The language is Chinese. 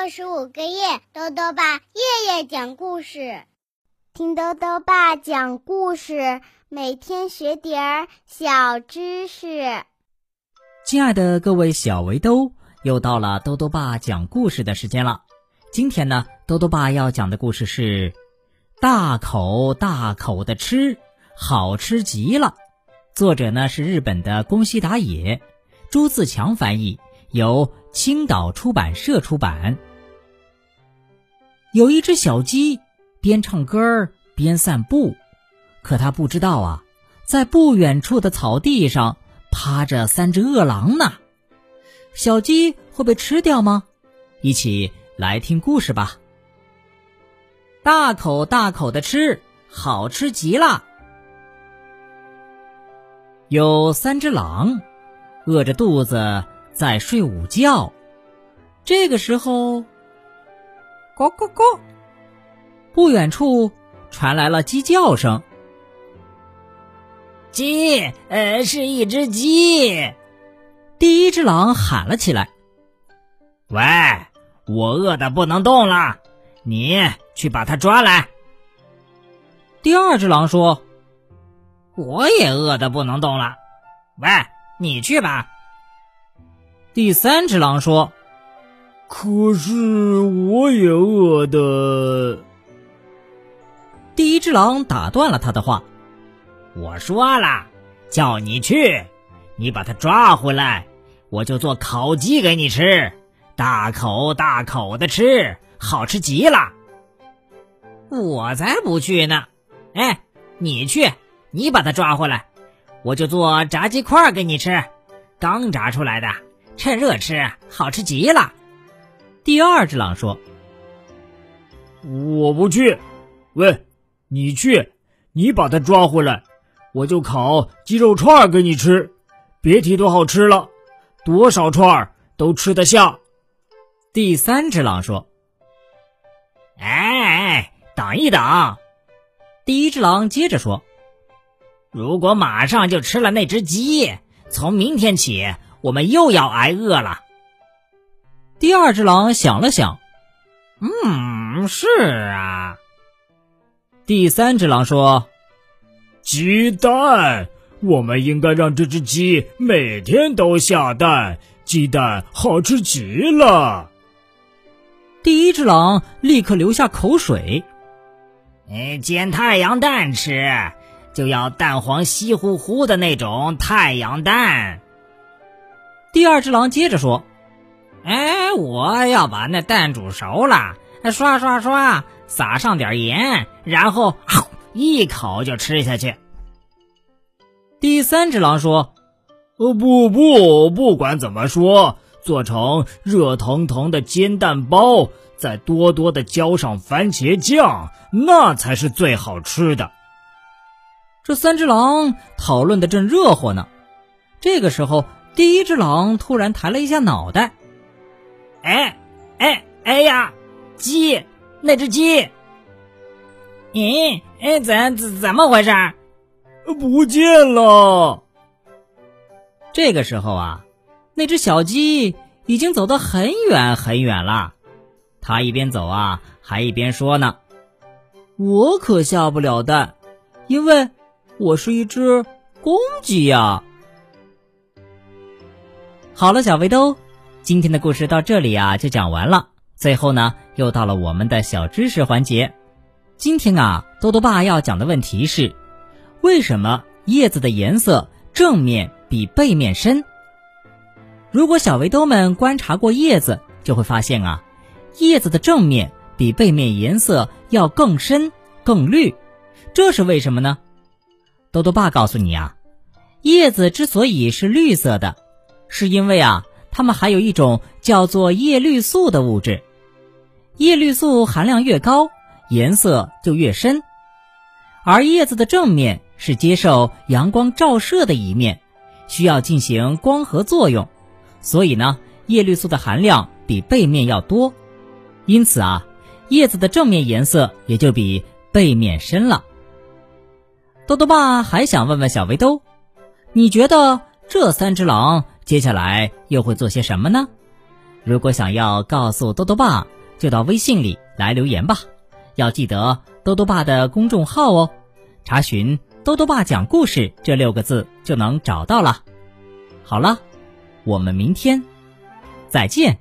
六十五个夜，豆豆爸夜夜讲故事，听豆豆爸讲故事，每天学点儿小知识。亲爱的各位小围兜，又到了豆豆爸讲故事的时间了。今天呢，豆豆爸要讲的故事是“大口大口的吃，好吃极了”。作者呢是日本的宫西达也，朱自强翻译，由青岛出版社出版。有一只小鸡，边唱歌边散步，可它不知道啊，在不远处的草地上趴着三只饿狼呢。小鸡会被吃掉吗？一起。来听故事吧！大口大口的吃，好吃极了。有三只狼，饿着肚子在睡午觉。这个时候，咕咕咕，不远处传来了鸡叫声。鸡，呃，是一只鸡。第一只狼喊了起来：“喂！”我饿的不能动了，你去把它抓来。第二只狼说：“我也饿的不能动了，喂，你去吧。”第三只狼说：“可是我也饿的。”第一只狼打断了他的话：“我说了，叫你去，你把它抓回来，我就做烤鸡给你吃。”大口大口的吃，好吃极了。我才不去呢！哎，你去，你把它抓回来，我就做炸鸡块给你吃，刚炸出来的，趁热吃，好吃极了。第二只狼说：“我不去。喂，你去，你把它抓回来，我就烤鸡肉串给你吃，别提多好吃了，多少串都吃得下。”第三只狼说：“哎，等一等！”第一只狼接着说：“如果马上就吃了那只鸡，从明天起我们又要挨饿了。”第二只狼想了想：“嗯，是啊。”第三只狼说：“鸡蛋，我们应该让这只鸡每天都下蛋，鸡蛋好吃极了。”第一只狼立刻流下口水。哎，煎太阳蛋吃，就要蛋黄稀乎乎的那种太阳蛋。第二只狼接着说：“哎，我要把那蛋煮熟了，刷刷刷，撒上点盐，然后一口就吃下去。”第三只狼说：“哦不不，不管怎么说。”做成热腾腾的煎蛋包，再多多的浇上番茄酱，那才是最好吃的。这三只狼讨论的正热乎呢，这个时候，第一只狼突然抬了一下脑袋，哎，哎，哎呀，鸡，那只鸡，咦，哎，怎怎怎么回事？不见了。这个时候啊。那只小鸡已经走得很远很远了，它一边走啊，还一边说呢：“我可下不了蛋，因为我是一只公鸡呀。”好了，小围兜，今天的故事到这里啊就讲完了。最后呢，又到了我们的小知识环节。今天啊，多多爸要讲的问题是：为什么叶子的颜色正面比背面深？如果小围兜们观察过叶子，就会发现啊，叶子的正面比背面颜色要更深、更绿，这是为什么呢？多多爸告诉你啊，叶子之所以是绿色的，是因为啊，它们含有一种叫做叶绿素的物质，叶绿素含量越高，颜色就越深。而叶子的正面是接受阳光照射的一面，需要进行光合作用。所以呢，叶绿素的含量比背面要多，因此啊，叶子的正面颜色也就比背面深了。豆豆爸还想问问小围兜，你觉得这三只狼接下来又会做些什么呢？如果想要告诉多多爸，就到微信里来留言吧。要记得多多爸的公众号哦，查询“多多爸讲故事”这六个字就能找到了。好了，我们明天再见。